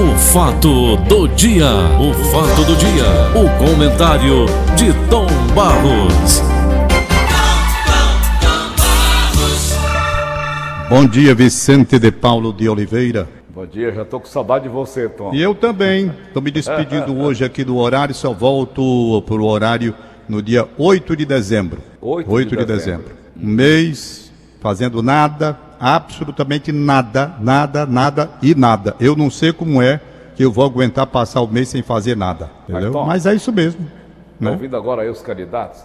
O fato do dia, o fato do dia, o comentário de Tom Barros. Bom dia, Vicente de Paulo de Oliveira. Bom dia, já tô com saudade de você, Tom. E eu também. Estou me despedindo hoje aqui do horário, só volto para o horário no dia 8 de dezembro. 8 de de dezembro. dezembro. Um mês fazendo nada, absolutamente nada, nada, nada e nada. Eu não sei como é que eu vou aguentar passar o mês sem fazer nada. Entendeu? Tom, Mas é isso mesmo. Tô Né? ouvindo agora aí os candidatos,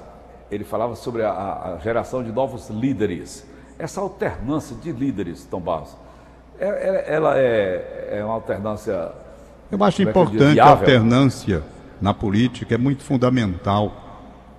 ele falava sobre a, a geração de novos líderes. Essa alternância de líderes, Tom Barros, é- é- ela é, é uma alternância. Eu acho é importante a alternância na política, é muito fundamental.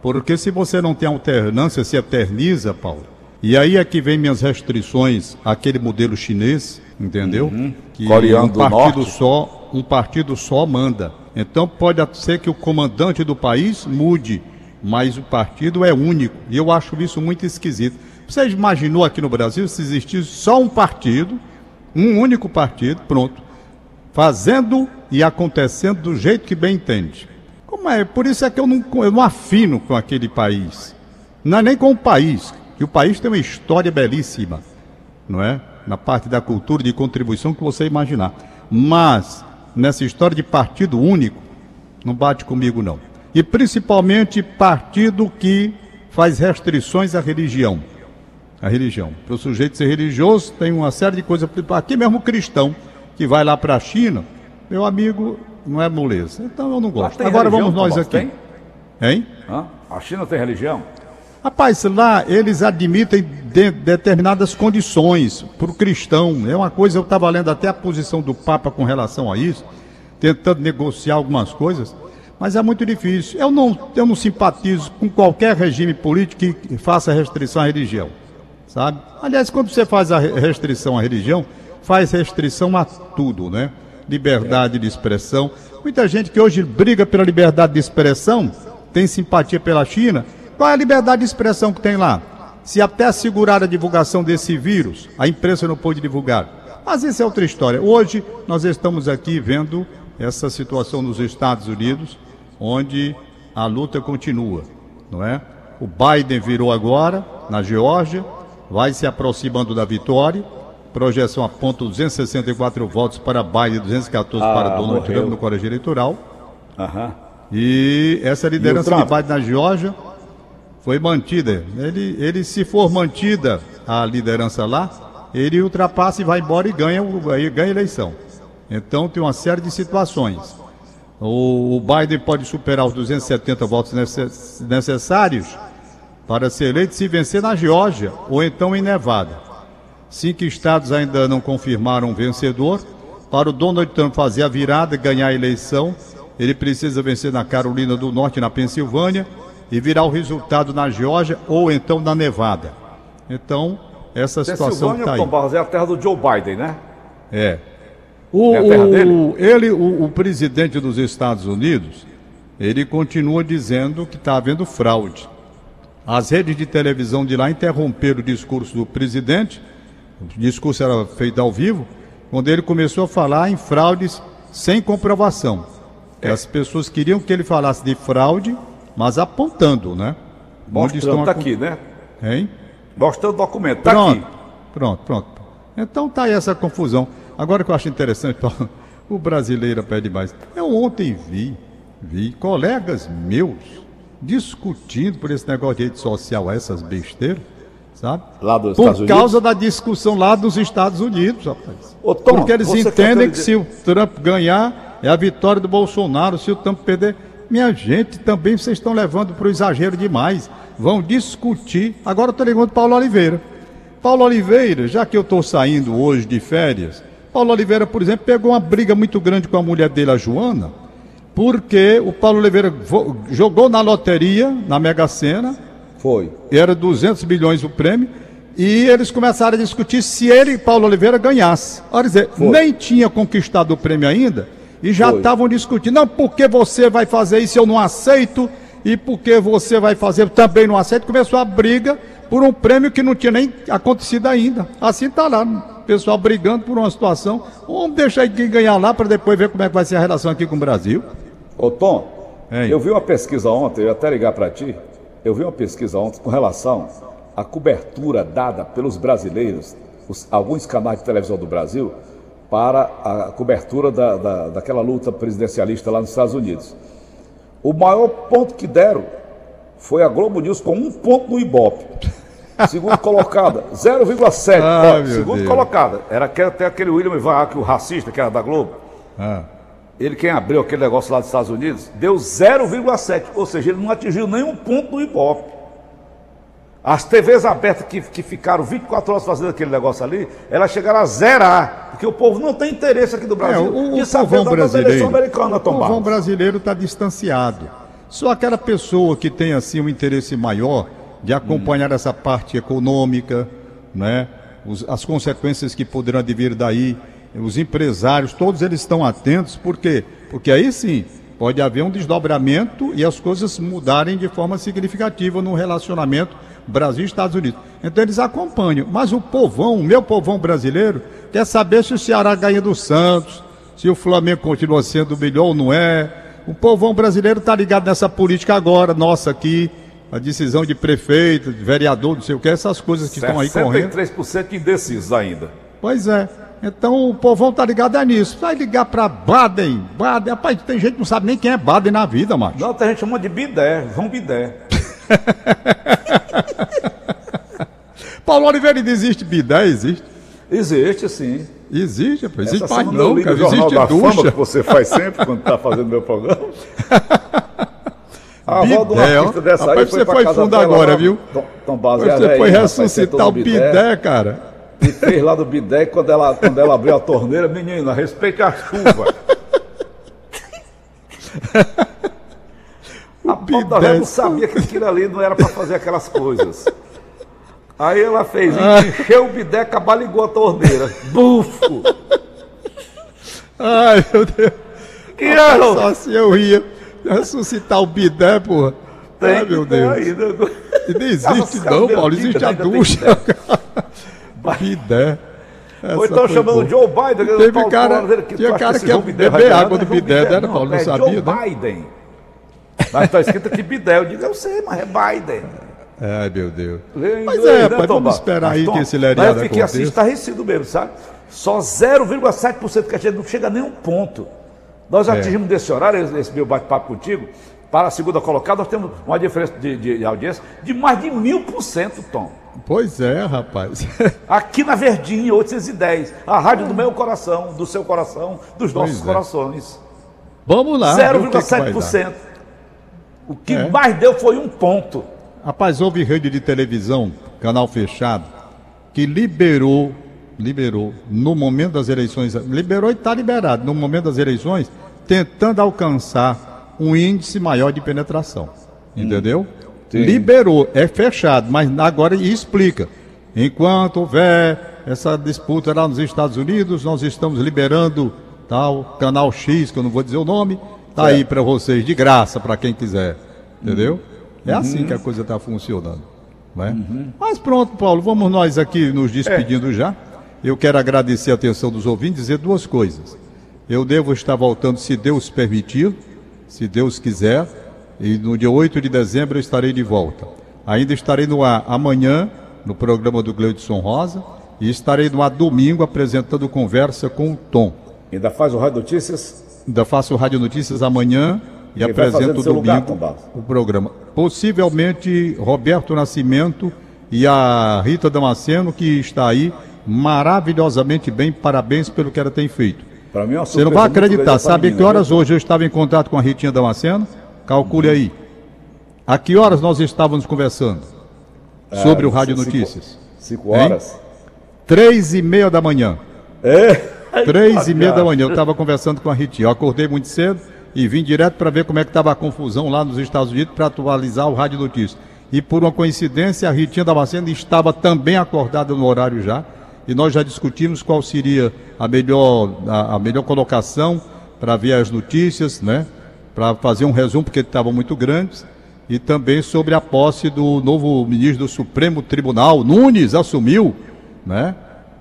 Porque se você não tem alternância, se eterniza, Paulo. E aí é que vem minhas restrições àquele modelo chinês, entendeu? Que Uhum. Coreano um do partido Norte. só, um partido só manda. Então pode ser que o comandante do país mude, mas o partido é único. E eu acho isso muito esquisito. Você imaginou aqui no Brasil se existisse só um partido, um único partido, pronto fazendo e acontecendo do jeito que bem entende. Como é? Por isso é que eu não, eu não afino com aquele país. Não é nem com o país, que o país tem uma história belíssima, não é? Na parte da cultura de contribuição que você imaginar. Mas, nessa história de partido único, não bate comigo não. E principalmente partido que faz restrições à religião. A religião. Para o sujeito ser religioso, tem uma série de coisas. Aqui mesmo cristão, que vai lá para a China, meu amigo, não é moleza. Então eu não gosto. tem Agora vamos nós aqui. Hein? Hã? A China tem religião? Rapaz, lá eles admitem de- determinadas condições para o cristão. É uma coisa, eu estava lendo até a posição do Papa com relação a isso, tentando negociar algumas coisas, mas é muito difícil. Eu não, eu não simpatizo com qualquer regime político que faça restrição à religião, sabe? Aliás, quando você faz a re- restrição à religião, faz restrição a tudo, né? Liberdade de expressão. Muita gente que hoje briga pela liberdade de expressão tem simpatia pela China. Qual é a liberdade de expressão que tem lá? Se até segurar a divulgação desse vírus, a imprensa não pôde divulgar. Mas isso é outra história. Hoje nós estamos aqui vendo essa situação nos Estados Unidos, onde a luta continua, não é? O Biden virou agora na Geórgia, vai se aproximando da vitória. Projeção aponta 264 votos para Biden, 214 Ah, para Donald morreu. Trump no colégio eleitoral. Aham. E essa liderança E de? Biden na Geórgia foi mantida. Ele, ele, se for mantida a liderança lá, ele ultrapassa e vai embora e ganha, aí ganha eleição. Então tem uma série de situações. O, o Biden pode superar os 270 votos necess- necessários para ser eleito se vencer na Geórgia ou então em Nevada. Cinco estados ainda não confirmaram um vencedor. Para o Donald Trump fazer a virada e ganhar a eleição, ele precisa vencer na Carolina do Norte e na Pensilvânia e virar o resultado na Geórgia ou então na Nevada. Então, essa situação está aí. Tom Barros, é a terra do Joe Biden, né? É. O, É a terra o- dele? ele, o, o presidente dos Estados Unidos, ele continua dizendo que está havendo fraude. As redes de televisão de lá interromperam o discurso do presidente, o discurso era feito ao vivo, quando ele começou a falar em fraudes sem comprovação. É. As pessoas queriam que ele falasse de fraude, mas apontando, né? Mostrando, tá acon- aqui, né? Hein? Mostrando o documento, tá Pronto, aqui. pronto, pronto. Então tá aí essa confusão. Agora que eu acho interessante, o brasileiro pede mais. Eu ontem vi, vi colegas meus discutindo por esse negócio de rede social, essas besteiras, sabe? Lá dos por Estados causa da discussão lá dos Estados Unidos, rapaz. Ô, Tom, Porque eles entendem que dizer- se o Trump ganhar, é a vitória do Bolsonaro. Se o Trump perder, minha gente, também vocês estão levando para o exagero demais. Vão discutir. Agora eu estou ligando Paulo Oliveira. Paulo Oliveira, já que eu estou saindo hoje de férias, Paulo Oliveira, por exemplo, pegou uma briga muito grande com a mulher dele, a Joana, porque o Paulo Oliveira jogou na loteria, na Mega Sena, Foi. era 200 milhões o prêmio, e eles começaram a discutir se ele, Paulo Oliveira, ganhasse. Olha dizer, Foi. nem tinha conquistado o prêmio ainda, e já estavam discutindo, não, por que você vai fazer isso, eu não aceito, e por que você vai fazer, eu também não aceito. Começou a briga por um prêmio que não tinha nem acontecido ainda. Assim está lá, pessoal brigando por uma situação. Vamos deixar quem ganhar lá para depois ver como é que vai ser a relação aqui com o Brasil. Ô Tom, Ei. eu vi uma pesquisa ontem, eu ia até ligar para ti. Eu vi uma pesquisa ontem com relação à cobertura dada pelos brasileiros, os, alguns canais de televisão do Brasil, para a cobertura da, da, daquela luta presidencialista lá nos Estados Unidos. O maior ponto que deram foi a Globo News com um ponto no Ibope. Segundo colocada, 0,7. Ah, segundo Deus. colocada, era até aquele William Vac, o racista, que era da Globo. Ah. Ele, quem abriu aquele negócio lá dos Estados Unidos, deu 0,7. Ou seja, ele não atingiu nenhum ponto no Ibope. As TVs abertas que, que ficaram 24 horas fazendo aquele negócio ali, elas chegaram a zerar. Porque o povo não tem interesse aqui do Brasil é, o, brasileiro, americana, O povão brasileiro está distanciado. Só aquela pessoa que tem assim um interesse maior de acompanhar hum. essa parte econômica, né? Os, as consequências que poderão advir daí, os empresários, todos eles estão atentos, por quê? Porque aí sim pode haver um desdobramento e as coisas mudarem de forma significativa no relacionamento Brasil e Estados Unidos. Então eles acompanham. Mas o povão, o meu povão brasileiro, quer saber se o Ceará ganha do Santos, se o Flamengo continua sendo o melhor ou não é. O povão brasileiro está ligado nessa política agora, nossa aqui, a decisão de prefeito, de vereador, não sei o que, essas coisas que estão aí correndo. 63% indecisos ainda. Pois é. Então o povão tá ligado é nisso. Vai ligar para Baden. Baden. Rapaz, tem gente que não sabe nem quem é Baden na vida, macho. Não, tem gente chamando de Bidé. João Bidé. Paulo Oliveira, existe bidé? Existe? Existe, sim. Existe, rapaz. Existe mais não, cara. Existe da ducha. Fama que você faz sempre quando está fazendo meu programa. A avó de artista dessa rapaz, aí foi você foi fundo agora, lá, viu? Tom, tom você foi ressuscitar o bidé, cara. E fez lá do bidé quando ela, quando ela abriu a torneira, menina, respeite a chuva. a Paulo não sabia que aquilo ali não era para fazer aquelas coisas. Aí ela fez, encheu o bidé, cabaligou a torneira. Bufo! Ai, meu Deus. Que era? Só se eu ia ressuscitar o bidé, porra. Tem Ai, meu Deus. Ainda. E não existe não, Paulo, existe a ducha. bidé. Essa Ou então chamando o Joe Biden. Teve Paulo, cara, Paulo, que tinha cara que ia beber água do bidé, né, Paulo? Não é sabia, Joe né? Biden. Mas está escrito aqui bidé. Eu digo, eu sei, mas é Biden. Ai, meu Deus. Mas é, né, vamos esperar aí Tom, que esse leriado Mas eu fiquei assim, estarrecido mesmo, sabe? Só 0,7% que a gente não chega a nenhum ponto. Nós é. atingimos desse horário, esse meu bate-papo contigo, para a segunda colocada, nós temos uma diferença de, de, de audiência de mais de mil por cento, Tom. Pois é, rapaz. Aqui na Verdinha, 810. A rádio do meu coração, do seu coração, dos nossos é. corações. Vamos lá. 0,7%. O que, que é. mais deu foi um ponto. Rapaz, houve rede de televisão, canal fechado, que liberou, liberou, no momento das eleições, liberou e está liberado, no momento das eleições, tentando alcançar um índice maior de penetração. Hum. Entendeu? Sim. Liberou, é fechado, mas agora explica. Enquanto houver essa disputa lá nos Estados Unidos, nós estamos liberando tal canal X, que eu não vou dizer o nome, tá aí para vocês de graça para quem quiser. Entendeu? Hum. É uhum. assim que a coisa está funcionando. Né? Uhum. Mas pronto, Paulo, vamos nós aqui nos despedindo é. já. Eu quero agradecer a atenção dos ouvintes e dizer duas coisas. Eu devo estar voltando, se Deus permitir, se Deus quiser, e no dia 8 de dezembro eu estarei de volta. Ainda estarei no ar amanhã, no programa do Gleudson Rosa, e estarei no ar domingo apresentando conversa com o Tom. Ainda faz o Rádio Notícias? Ainda faço o Rádio Notícias amanhã e apresento domingo lugar, o programa. Possivelmente Roberto Nascimento e a Rita Damasceno, que está aí maravilhosamente bem. Parabéns pelo que ela tem feito. Mim, é Você não vai acreditar. Sabe que horas hoje eu estava em contato com a Ritinha Damasceno? Calcule uhum. aí. A que horas nós estávamos conversando é, sobre o Rádio cinco, Notícias? Cinco horas. Hein? Três e meia da manhã. É? Três e meia da manhã. Eu estava conversando com a Ritinha. Eu acordei muito cedo e vim direto para ver como é que estava a confusão lá nos Estados Unidos para atualizar o Rádio Notícias. E por uma coincidência, a Ritinha Damasceno estava também acordada no horário já, e nós já discutimos qual seria a melhor, a, a melhor colocação para ver as notícias, né? Para fazer um resumo, porque estavam muito grandes, e também sobre a posse do novo ministro do Supremo Tribunal, Nunes assumiu, né?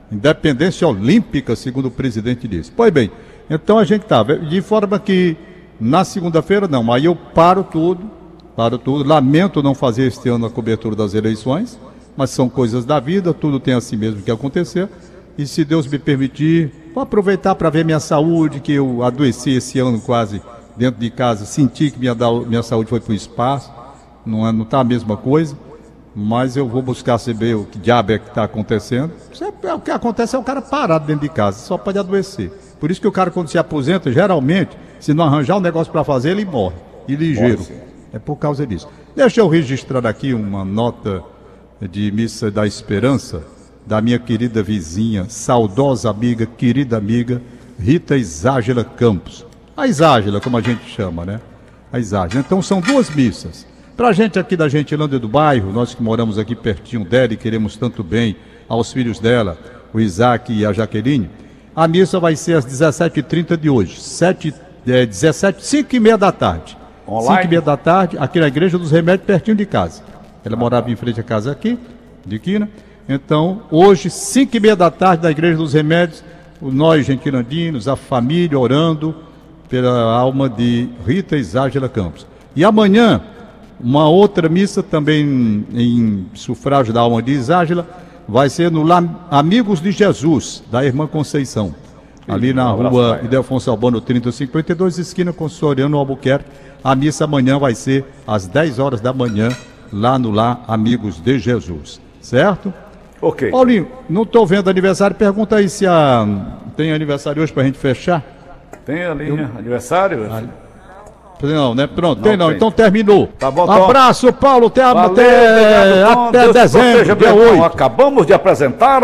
Independência olímpica, segundo o presidente disse. Pois bem, então a gente tá, de forma que na segunda-feira não, aí eu paro tudo, paro tudo, lamento não fazer este ano a cobertura das eleições, mas são coisas da vida, tudo tem assim mesmo que acontecer. E se Deus me permitir, vou aproveitar para ver minha saúde, que eu adoeci esse ano quase dentro de casa, senti que minha, minha saúde foi para o espaço, não está é, tá a mesma coisa, mas eu vou buscar saber o que diabo é que está acontecendo. É, o que acontece é o cara parado dentro de casa, só pode adoecer. Por isso que o cara, quando se aposenta, geralmente, se não arranjar um negócio para fazer, ele morre. E ligeiro. É por causa disso. Deixa eu registrar aqui uma nota de Missa da Esperança da minha querida vizinha, saudosa amiga, querida amiga, Rita Iságela Campos. A Iságela, como a gente chama, né? A Iságela. Então são duas missas. Para a gente aqui da Gentilândia do bairro, nós que moramos aqui pertinho dela e queremos tanto bem aos filhos dela, o Isaac e a Jaqueline, a missa vai ser às 17h30 de hoje, 7, é, 17, 5 e meia da tarde. Online? 5 e meia da tarde, aqui na Igreja dos Remédios, pertinho de casa. Ela morava em frente à casa aqui, de Quina. Então, hoje, 5 e meia da tarde, na Igreja dos Remédios, nós, gentilandinos, a família, orando pela alma de Rita Iságela Campos. E amanhã, uma outra missa também em sufrágio da alma de Iságela, vai ser no Amigos de Jesus, da Irmã Conceição. Ali na rua Idelfonso Albano 3052, esquina com Soriano Albuquerque. A missa amanhã vai ser às 10 horas da manhã, lá no Lá Amigos de Jesus. Certo? Ok. Paulinho, não estou vendo aniversário. Pergunta aí se a... tem aniversário hoje para a gente fechar. Tem ali Eu... aniversário? Ah, não, né? Pronto, não, tem não. Tem. Então terminou. Tá bom, Abraço, Paulo. Até, Valeu, até, até dezembro, dia 8. Acabamos de apresentar.